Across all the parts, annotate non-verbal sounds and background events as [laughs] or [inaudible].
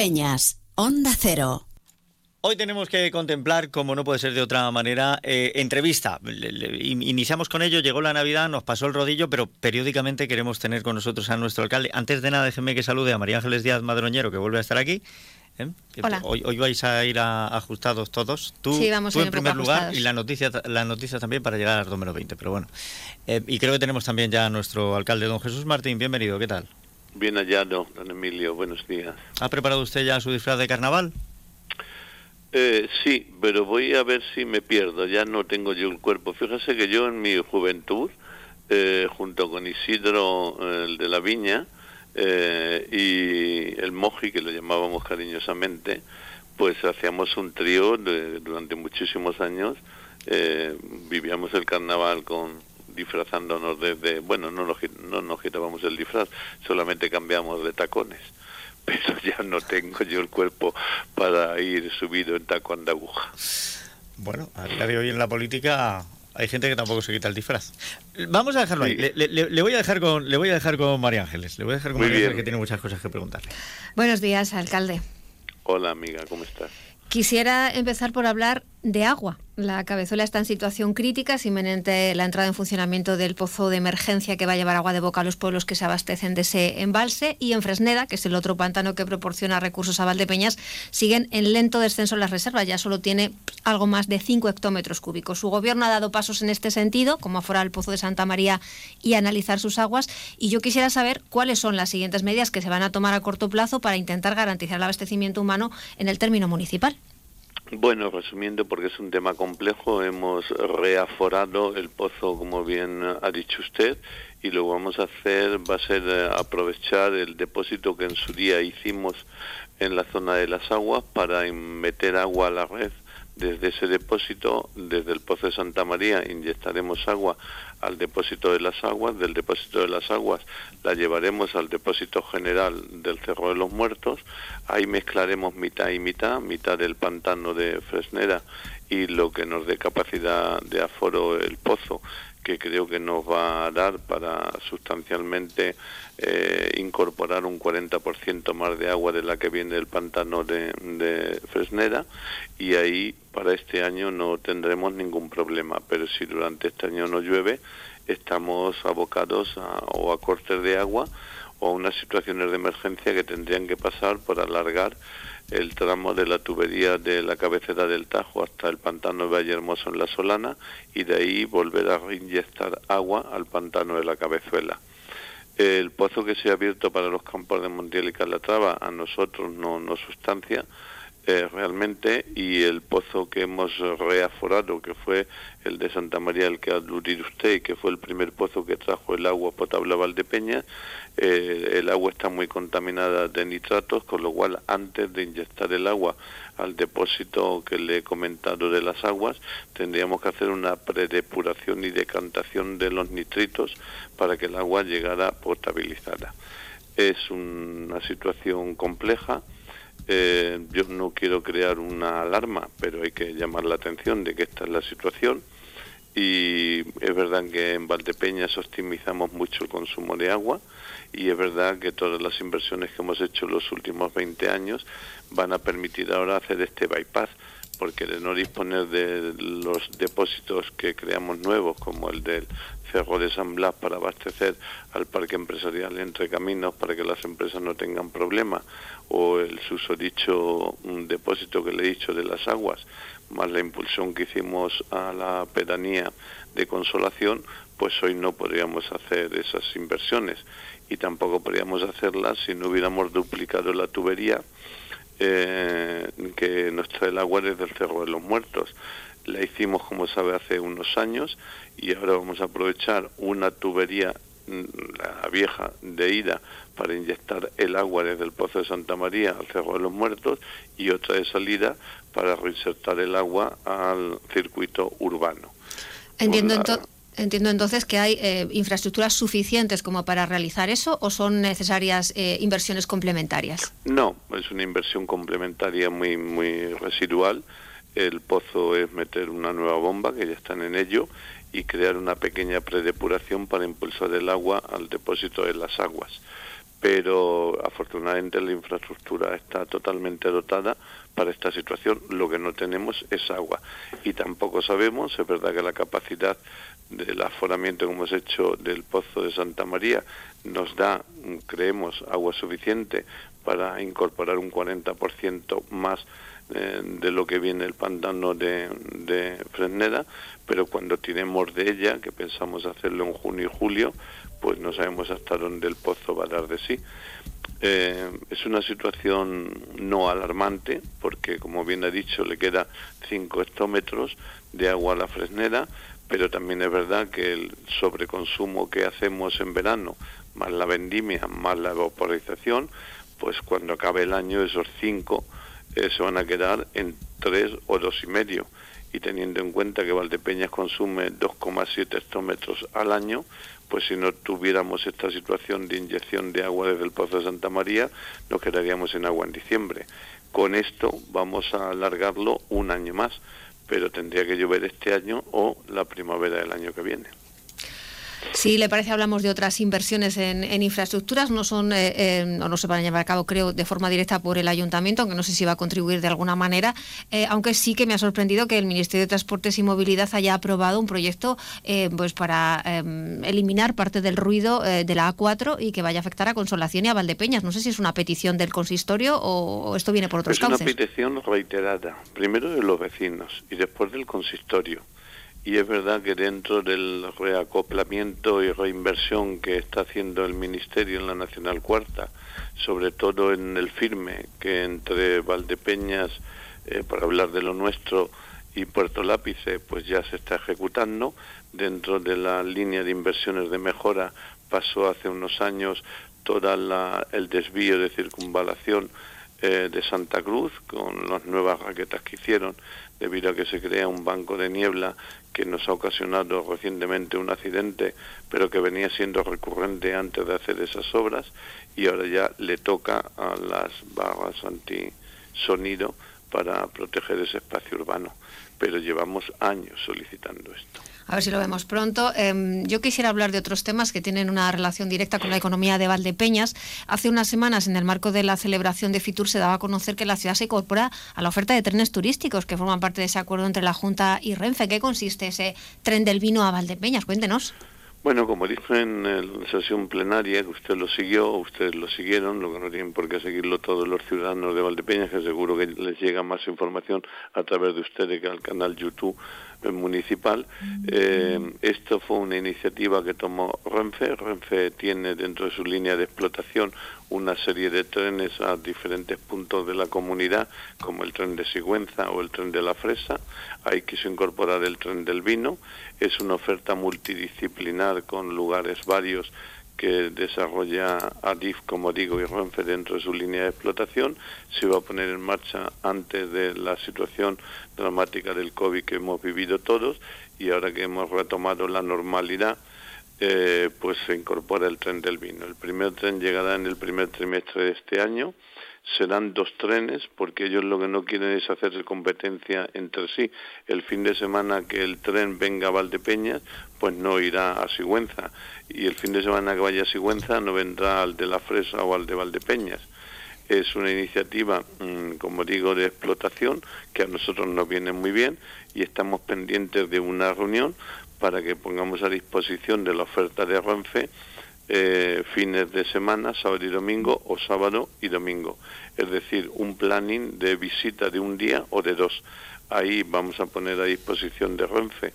Peñas, Onda Cero. Hoy tenemos que contemplar, como no puede ser de otra manera, eh, entrevista. iniciamos con ello, llegó la Navidad, nos pasó el rodillo, pero periódicamente queremos tener con nosotros a nuestro alcalde. Antes de nada, déjenme que salude a María Ángeles Díaz Madroñero, que vuelve a estar aquí. ¿eh? Hola. Hoy, hoy, vais a ir ajustados todos. Tú, sí, vamos tú en primer lugar y la noticia, la noticia también para llegar al número 20. Pero bueno, eh, y creo que tenemos también ya a nuestro alcalde, don Jesús Martín. Bienvenido, ¿qué tal? Bien hallado, don Emilio. Buenos días. ¿Ha preparado usted ya su disfraz de carnaval? Eh, sí, pero voy a ver si me pierdo, ya no tengo yo el cuerpo. Fíjese que yo en mi juventud, eh, junto con Isidro, el de la Viña, eh, y el Moji, que lo llamábamos cariñosamente, pues hacíamos un trío durante muchísimos años. vivíamos el carnaval con disfrazándonos desde, bueno, no nos, no nos quitábamos el disfraz, solamente cambiamos de tacones [laughs] pero ya no tengo yo el cuerpo para ir subido en tacón de aguja. Bueno, a día de hoy en la política hay gente que tampoco se quita el disfraz. Vamos a dejarlo ahí. Le, voy a dejar con, le voy a dejar con María Ángeles. Le voy a dejar con María Ángeles que tiene muchas cosas que preguntarle. Buenos días, alcalde. Hola, amiga, ¿cómo estás? Quisiera empezar por hablar de agua. La cabezuela está en situación crítica, es inminente la entrada en funcionamiento del pozo de emergencia que va a llevar agua de boca a los pueblos que se abastecen de ese embalse. Y en Fresneda, que es el otro pantano que proporciona recursos a Valdepeñas, siguen en lento descenso las reservas. Ya solo tiene algo más de 5 hectómetros cúbicos. Su gobierno ha dado pasos en este sentido, como aforar el pozo de Santa María y analizar sus aguas. Y yo quisiera saber cuáles son las siguientes medidas que se van a tomar a corto plazo para intentar garantizar el abastecimiento humano en el término municipal. Bueno, resumiendo, porque es un tema complejo, hemos reaforado el pozo, como bien ha dicho usted, y lo que vamos a hacer va a ser eh, aprovechar el depósito que en su día hicimos en la zona de las aguas para meter agua a la red. Desde ese depósito, desde el Pozo de Santa María, inyectaremos agua al depósito de las aguas, del depósito de las aguas la llevaremos al depósito general del Cerro de los Muertos, ahí mezclaremos mitad y mitad, mitad del pantano de Fresnera y lo que nos dé capacidad de aforo el pozo que creo que nos va a dar para sustancialmente eh, incorporar un 40% más de agua de la que viene del pantano de, de, Fresnera y ahí para este año no tendremos ningún problema, pero si durante este año no llueve estamos abocados a, o a cortes de agua o a unas situaciones de emergencia que tendrían que pasar por alargar el tramo de la tubería de la cabecera del Tajo hasta el pantano de Valle Hermoso en la Solana y de ahí volver a reinyectar agua al pantano de la Cabezuela. El pozo que se ha abierto para los campos de Montiel y Calatrava a nosotros no nos sustancia eh, realmente y el pozo que hemos reaforado, que fue el de Santa María, el que ha aludido usted, y que fue el primer pozo que trajo el agua potable a Valdepeña, eh, el agua está muy contaminada de nitratos, con lo cual antes de inyectar el agua al depósito que le he comentado de las aguas, tendríamos que hacer una predepuración y decantación de los nitritos para que el agua llegara potabilizada. Es una situación compleja eh, yo no quiero crear una alarma, pero hay que llamar la atención de que esta es la situación. Y es verdad que en Valdepeñas optimizamos mucho el consumo de agua y es verdad que todas las inversiones que hemos hecho en los últimos 20 años van a permitir ahora hacer este bypass, porque de no disponer de los depósitos que creamos nuevos, como el del Cerro de San Blas para abastecer al parque empresarial entre caminos para que las empresas no tengan problemas, o el susodicho depósito que le he dicho de las aguas, más la impulsión que hicimos a la pedanía de consolación, pues hoy no podríamos hacer esas inversiones y tampoco podríamos hacerlas si no hubiéramos duplicado la tubería eh, que nos trae el agua desde el Cerro de los Muertos. La hicimos, como sabe, hace unos años y ahora vamos a aprovechar una tubería la vieja de ida para inyectar el agua desde el Pozo de Santa María al Cerro de los Muertos y otra de salida para reinsertar el agua al circuito urbano. Entiendo, entiendo entonces que hay eh, infraestructuras suficientes como para realizar eso o son necesarias eh, inversiones complementarias. No, es una inversión complementaria muy, muy residual. El pozo es meter una nueva bomba, que ya están en ello, y crear una pequeña predepuración para impulsar el agua al depósito de las aguas. pero afortunadamente la infraestructura está totalmente dotada para esta situación. Lo que no tenemos es agua y tampoco sabemos, es verdad que la capacidad del aforamiento que hemos hecho del pozo de Santa María nos da, creemos, agua suficiente para incorporar un 40% más eh, de lo que viene el pantano de, de Fresneda, pero cuando tiremos de ella, que pensamos hacerlo en junio y julio, pues no sabemos hasta dónde el pozo va a dar de sí. Eh, es una situación no alarmante porque, como bien ha dicho, le queda 5 hectómetros de agua a la fresnera, pero también es verdad que el sobreconsumo que hacemos en verano, más la vendimia, más la vaporización, pues cuando acabe el año esos 5 eh, se van a quedar en 3 o dos y medio. Y teniendo en cuenta que Valdepeñas consume 2,7 hectómetros al año, pues si no tuviéramos esta situación de inyección de agua desde el Pozo de Santa María, nos quedaríamos en agua en diciembre. Con esto vamos a alargarlo un año más, pero tendría que llover este año o la primavera del año que viene. Si le parece, hablamos de otras inversiones en, infraestructuras. No son eh, eh, o no se van a llevar a cabo, creo, de forma directa por el ayuntamiento, aunque no sé si va a contribuir de alguna manera. Eh, aunque sí que me ha sorprendido que el Ministerio de Transportes y Movilidad haya aprobado un proyecto pues para eliminar parte del ruido de la A4 y que vaya a afectar a Consolación y a Valdepeñas. No sé si es una petición del consistorio o, esto viene por otros cauces. Es una petición reiterada, primero de los vecinos y después del consistorio y es verdad que dentro del reacoplamiento y reinversión que está haciendo el Ministerio en la Nacional Cuarta, sobre todo en el firme, que entre Valdepeñas, eh, para hablar de lo nuestro, y Puerto Lápice, pues ya se está ejecutando. Dentro de la línea de inversiones de mejora pasó hace unos años todo el desvío de circunvalación eh, de Santa Cruz con las nuevas raquetas que hicieron debido a que se crea un banco de niebla que nos ha ocasionado recientemente un accidente, pero que venía siendo recurrente antes de hacer esas obras y ahora ya le toca a las barras antisonido para proteger ese espacio urbano. Pero llevamos años solicitando esto. A ver si lo vemos pronto. Em, yo quisiera hablar de otros temas que tienen una relación directa con la economía de Valdepeñas. Hace unas semanas, en el marco de la celebración de Fitur, se daba a conocer que la ciudad se incorpora a la oferta de trenes turísticos que forman parte de ese acuerdo entre la Junta y Renfe. ¿Qué consiste ese tren del vino a Valdepeñas? Cuéntenos. Bueno, como dije en la sesión plenaria, que usted lo siguió, ustedes lo siguieron, lo que no tienen por qué seguirlo todos los ciudadanos de Valdepeñas, que seguro que les llega más información a través de ustedes que al canal YouTube municipal. Eh, esto fue una iniciativa que tomó Renfe. Renfe tiene dentro de su línea de explotación una serie de trenes a diferentes puntos de la comunidad, como el tren de Sigüenza o el tren de la Fresa. Ahí quiso incorporar el tren del vino. Es una oferta multidisciplinar con lugares varios que desarrolla ADIF, como digo, y Renfe dentro de su línea de explotación, se va a poner en marcha antes de la situación dramática del COVID que hemos vivido todos y ahora que hemos retomado la normalidad, eh, pues se incorpora el tren del vino. El primer tren llegará en el primer trimestre de este año serán dos trenes porque ellos lo que no quieren es hacerse competencia entre sí. El fin de semana que el tren venga a Valdepeñas, pues no irá a Sigüenza y el fin de semana que vaya a Sigüenza no vendrá al de la Fresa o al de Valdepeñas. Es una iniciativa, mm, como digo, de explotación que a nosotros nos viene muy bien y estamos pendientes de una reunión para que pongamos a disposición de la oferta de Renfe eh, fines de semana, sábado y domingo o sábado y domingo. Es decir, un planning de visita de un día o de dos. Ahí vamos a poner a disposición de Renfe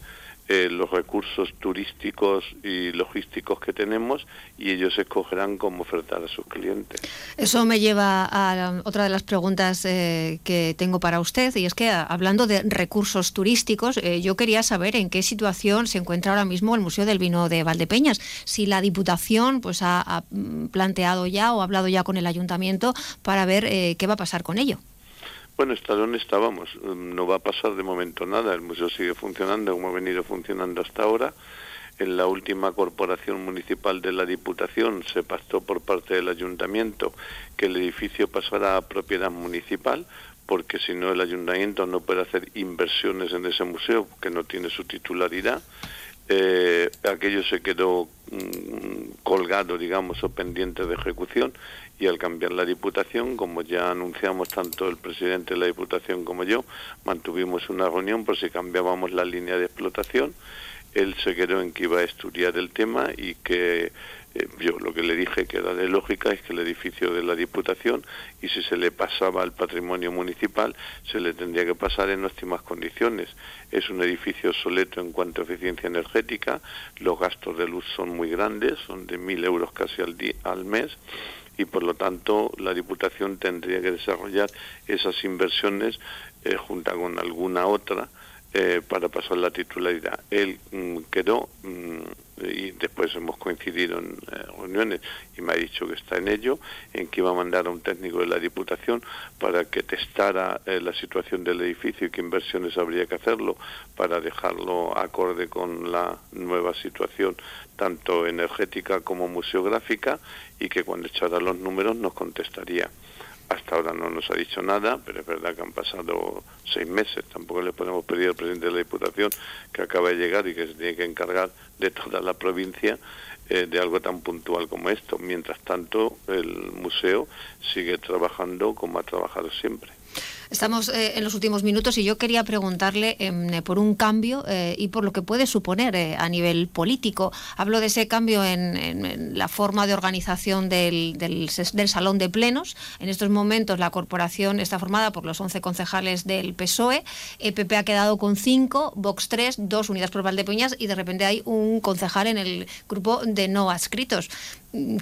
eh, los recursos turísticos y logísticos que tenemos y ellos escogerán cómo ofertar a sus clientes. Eso me lleva a otra de las preguntas eh, que tengo para usted y es que hablando de recursos turísticos, eh, yo quería saber en qué situación se encuentra ahora mismo el Museo del Vino de Valdepeñas. Si la Diputación pues ha, ha planteado ya o ha hablado ya con el Ayuntamiento para ver qué va a pasar con ello. Bueno, está donde estábamos. No va a pasar de momento nada. El museo sigue funcionando como ha venido funcionando hasta ahora. En la última corporación municipal de la Diputación se pactó por parte del ayuntamiento que el edificio pasará a propiedad municipal porque si no el ayuntamiento no puede hacer inversiones en ese museo que no tiene su titularidad. eh, aquello se quedó mm, colgado, digamos, o pendiente de ejecución y al cambiar la Diputación, como ya anunciamos tanto el presidente de la Diputación como yo, mantuvimos una reunión por si cambiábamos la línea de explotación. Él se quedó en que iba a estudiar el tema y que eh, yo lo que le dije que era de lógica es que el edificio de la Diputación y si se le pasaba al patrimonio municipal se le tendría que pasar en óptimas condiciones. Es un edificio obsoleto en cuanto a eficiencia energética, los gastos de luz son muy grandes, son de mil euros casi al, al mes y por lo tanto la Diputación tendría que desarrollar esas inversiones eh, junto con alguna otra eh, para pasar la titularidad. Él mm, quedó mm, y después hemos coincidido en eh, reuniones y me ha dicho que está en ello, en que iba a mandar a un técnico de la Diputación para que testara la situación del edificio y qué inversiones habría que hacerlo para dejarlo acorde con la nueva situación tanto energética como museográfica y que cuando echara los números nos contestaría. Hasta ahora no nos ha dicho nada, pero es verdad que han pasado seis meses. Tampoco le podemos pedir al presidente de la Diputación que acaba de llegar y que se tiene que encargar de toda la provincia eh, de algo tan puntual como esto. Mientras tanto, el museo sigue trabajando como ha trabajado siempre. Estamos eh, en los últimos minutos y yo quería preguntarle eh, por un cambio eh, y por lo que puede suponer a nivel político. Hablo de ese cambio en, la forma de organización del, del, Salón de Plenos. En estos momentos la corporación está formada por los 11 concejales del PSOE. PP ha quedado con 5, Vox 3, 2 unidas por Valdepeñas y de repente hay un concejal en el grupo de no adscritos.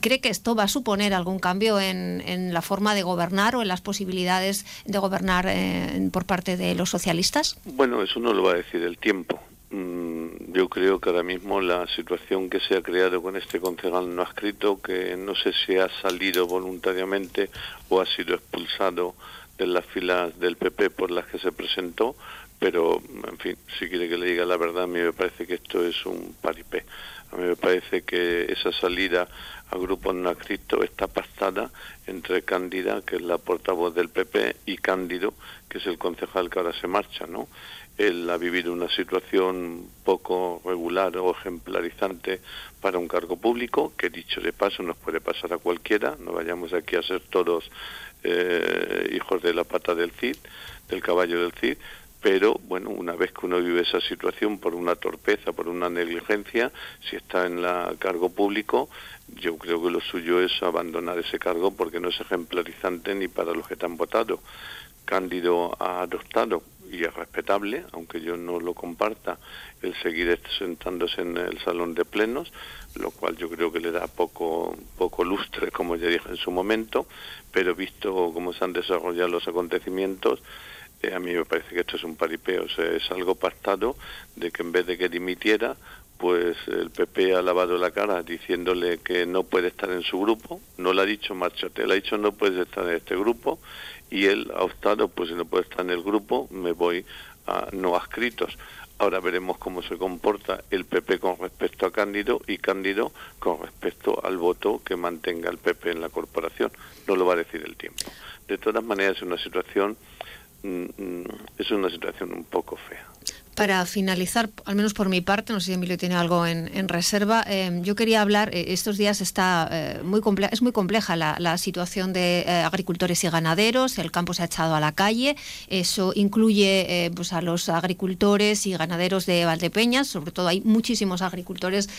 ¿Cree que esto va a suponer algún cambio en, la forma de gobernar o en las posibilidades de gobernar eh, por parte de los socialistas? Bueno, eso no lo va a decir el tiempo. Mm, yo creo que ahora mismo la situación que se ha creado con este concejal no ha escrito, que no sé si ha salido voluntariamente o ha sido expulsado de las filas del PP por las que se presentó, pero, en fin, si quiere que le diga la verdad, a mí me parece que esto es un paripé. A mí me parece que esa salida a Grupo No está pactada entre Cándida, que es la portavoz del PP, y Cándido, que es el concejal que ahora se marcha, ¿no? Él ha vivido una situación poco regular o ejemplarizante para un cargo público, que dicho de paso nos puede pasar a cualquiera, no vayamos aquí a ser todos eh, hijos de la pata del Cid, del caballo del Cid, pero bueno, una vez que uno vive esa situación por una torpeza, por una negligencia, si está en la cargo público, yo creo que lo suyo es abandonar ese cargo porque no es ejemplarizante ni para los que te han votado. Cándido ha adoptado y es respetable, aunque yo no lo comparta, el seguir sentándose en el salón de plenos, lo cual yo creo que le da poco, poco lustre, como ya dije en su momento, pero visto cómo se han desarrollado los acontecimientos, a mí me parece que esto es un paripeo, o sea, es algo pactado de que en vez de que dimitiera, pues el PP ha lavado la cara diciéndole que no puede estar en su grupo, no le ha dicho márchate, le ha dicho no puedes estar en este grupo y él ha optado, pues si no puede estar en el grupo, me voy a no adscritos. Ahora veremos cómo se comporta el PP con respecto a Cándido y Cándido con respecto al voto que mantenga el PP en la corporación. No lo va a decir el tiempo. De todas maneras, es una situación es una situación un poco fea. Para finalizar, al menos por mi parte, no sé si Emilio tiene algo en, reserva, eh, yo quería hablar, eh, estos días está eh, muy es muy compleja la, situación de agricultores y ganaderos, el campo se ha echado a la calle, eso incluye pues a los agricultores y ganaderos de Valdepeñas, sobre todo hay muchísimos agricultores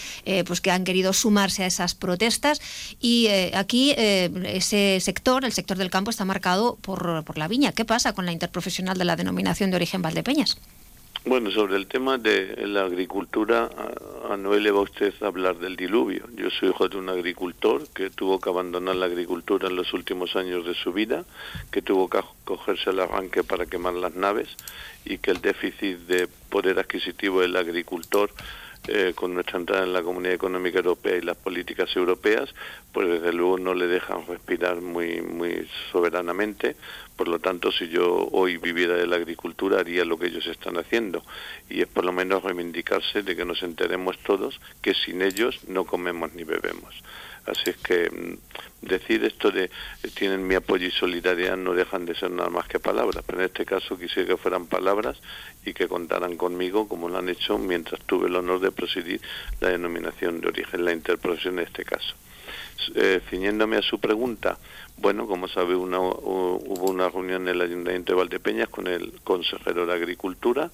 pues que han querido sumarse a esas protestas y aquí ese sector, el sector del campo, está marcado por, por la viña. ¿Qué pasa con la interprofesional de la denominación de origen Valdepeñas? Bueno, sobre el tema de la agricultura, a no le va usted a hablar del diluvio. Yo soy hijo de un agricultor que tuvo que abandonar la agricultura en los últimos años de su vida, que tuvo que cogerse el arranque para quemar las naves y que el déficit de poder adquisitivo del agricultor eh, con nuestra entrada en la Comunidad Económica Europea y las políticas europeas, pues desde luego no le dejan respirar muy, muy soberanamente. Por lo tanto, si yo hoy viviera de la agricultura, haría lo que ellos están haciendo. Y es por lo menos reivindicarse de que nos enteremos todos que sin ellos no comemos ni bebemos. Así es que mm, decir esto de eh, tienen mi apoyo y solidaridad no dejan de ser nada más que palabras, pero en este caso quisiera que fueran palabras y que contaran conmigo como lo han hecho mientras tuve el honor de presidir la denominación de origen, la interprofesión en este caso. Eh, ciñéndome a su pregunta, bueno, como sabe, una, hubo una reunión en el Ayuntamiento de Valdepeñas con el consejero de Agricultura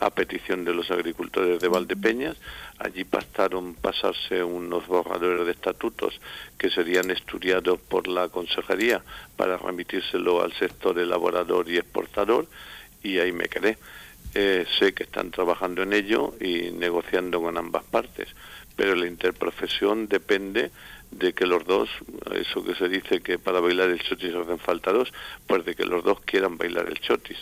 a petición de los agricultores de Valdepeñas. Allí pasaron pasarse unos borradores de estatutos que serían estudiados por la consejería para remitírselo al sector elaborador y exportador y ahí me quedé. Eh, sé que están trabajando en ello y negociando con ambas partes, pero la interprofesión depende de que los dos, eso que se dice que para bailar el chotis hacen falta dos, pues de que los dos quieran bailar el chotis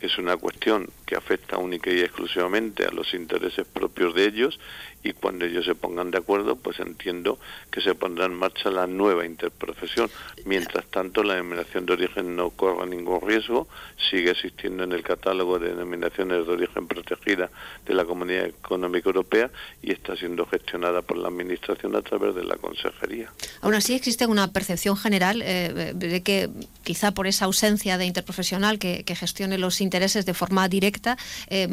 es una cuestión que afecta única y exclusivamente a los intereses propios de ellos y cuando ellos se pongan de acuerdo, pues entiendo que se pondrá en marcha la nueva interprofesión. Mientras tanto, la denominación de origen no corre ningún riesgo, sigue existiendo en el catálogo de denominaciones de origen protegida de la Comunidad Económica Europea y está siendo gestionada por la Administración a través de la Consejería. Aún así, existe una percepción general eh, de que quizá por esa ausencia de interprofesional que, gestione los intereses de forma directa, eh,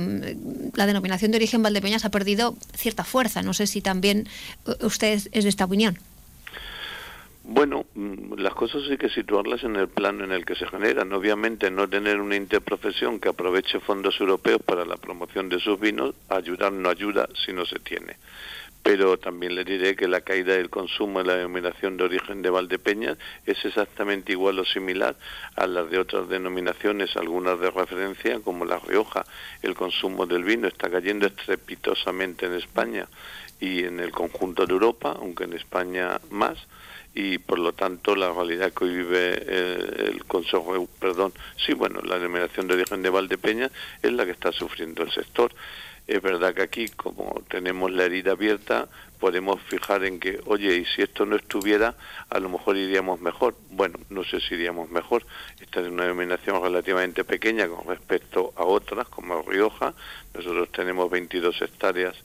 la denominación de origen Valdepeñas ha perdido cierta fuerza No sé si también eh, usted es de esta opinión. Bueno, mm, las cosas hay que situarlas en el plano en el que se generan. Obviamente no tener una interprofesión que aproveche fondos europeos para la promoción de sus vinos, ayudar no ayuda si no se tiene pero también le diré que la caída del consumo en la denominación de origen de Valdepeñas es exactamente igual o similar a las de otras denominaciones, algunas de referencia como La Rioja. El consumo del vino está cayendo estrepitosamente en España y en el conjunto de Europa, aunque en España más y por lo tanto la realidad que hoy vive eh, el Consejo, perdón, sí, bueno, la denominación de origen de Valdepeñas es la que está sufriendo el sector. Es verdad que aquí, como tenemos la herida abierta, podemos fijar en que, oye, y si esto no estuviera, a lo mejor iríamos mejor. Bueno, no sé si iríamos mejor. Esta es una denominación relativamente pequeña con respecto a otras, como Rioja. Nosotros tenemos 22 hectáreas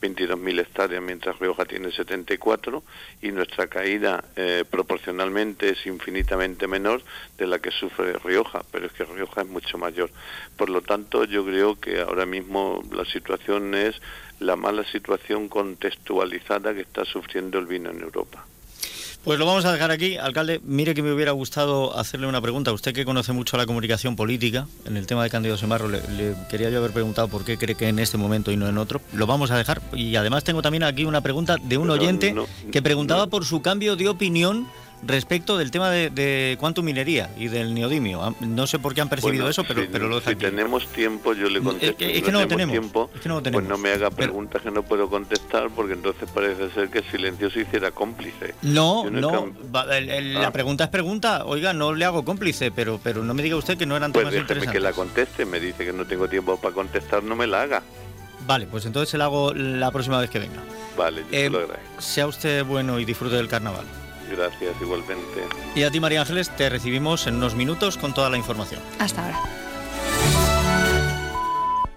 22.000 hectáreas, mientras Rioja tiene 74, y nuestra caída eh, proporcionalmente es infinitamente menor de la que sufre Rioja, pero es que Rioja es mucho mayor. Por lo tanto, yo creo que ahora mismo la situación es la mala situación contextualizada que está sufriendo el vino en Europa. Pues lo vamos a dejar aquí. Alcalde, mire que me hubiera gustado hacerle una pregunta. Usted que conoce mucho la comunicación política, en el tema de Cándido Semarro, le, quería yo haber preguntado por qué cree que en este momento y no en otro. Lo vamos a dejar. Y además tengo también aquí una pregunta de un oyente que preguntaba por su cambio de opinión respecto del tema de, de Quantum Minería y del neodimio. No sé por qué han percibido eso, pero, pero lo Si tenemos tiempo, yo le contesto. Es que, no, tenemos tiempo, Pues no me haga preguntas que no puedo contestar, porque entonces parece ser que el silencio se hiciera cómplice. No, no. La ah. pregunta es pregunta. Oiga, no le hago cómplice, pero, pero no me diga usted que no eran pues temas déjeme que la conteste. Me dice que no tengo tiempo para contestar, no me la haga. Vale, pues entonces se la hago la próxima vez que venga. Vale, yo eh, lo agradezco. Sea usted bueno y disfrute del carnaval. Gracias, igualmente. Y a ti, María Ángeles, te recibimos en unos minutos con toda la información. Hasta ahora.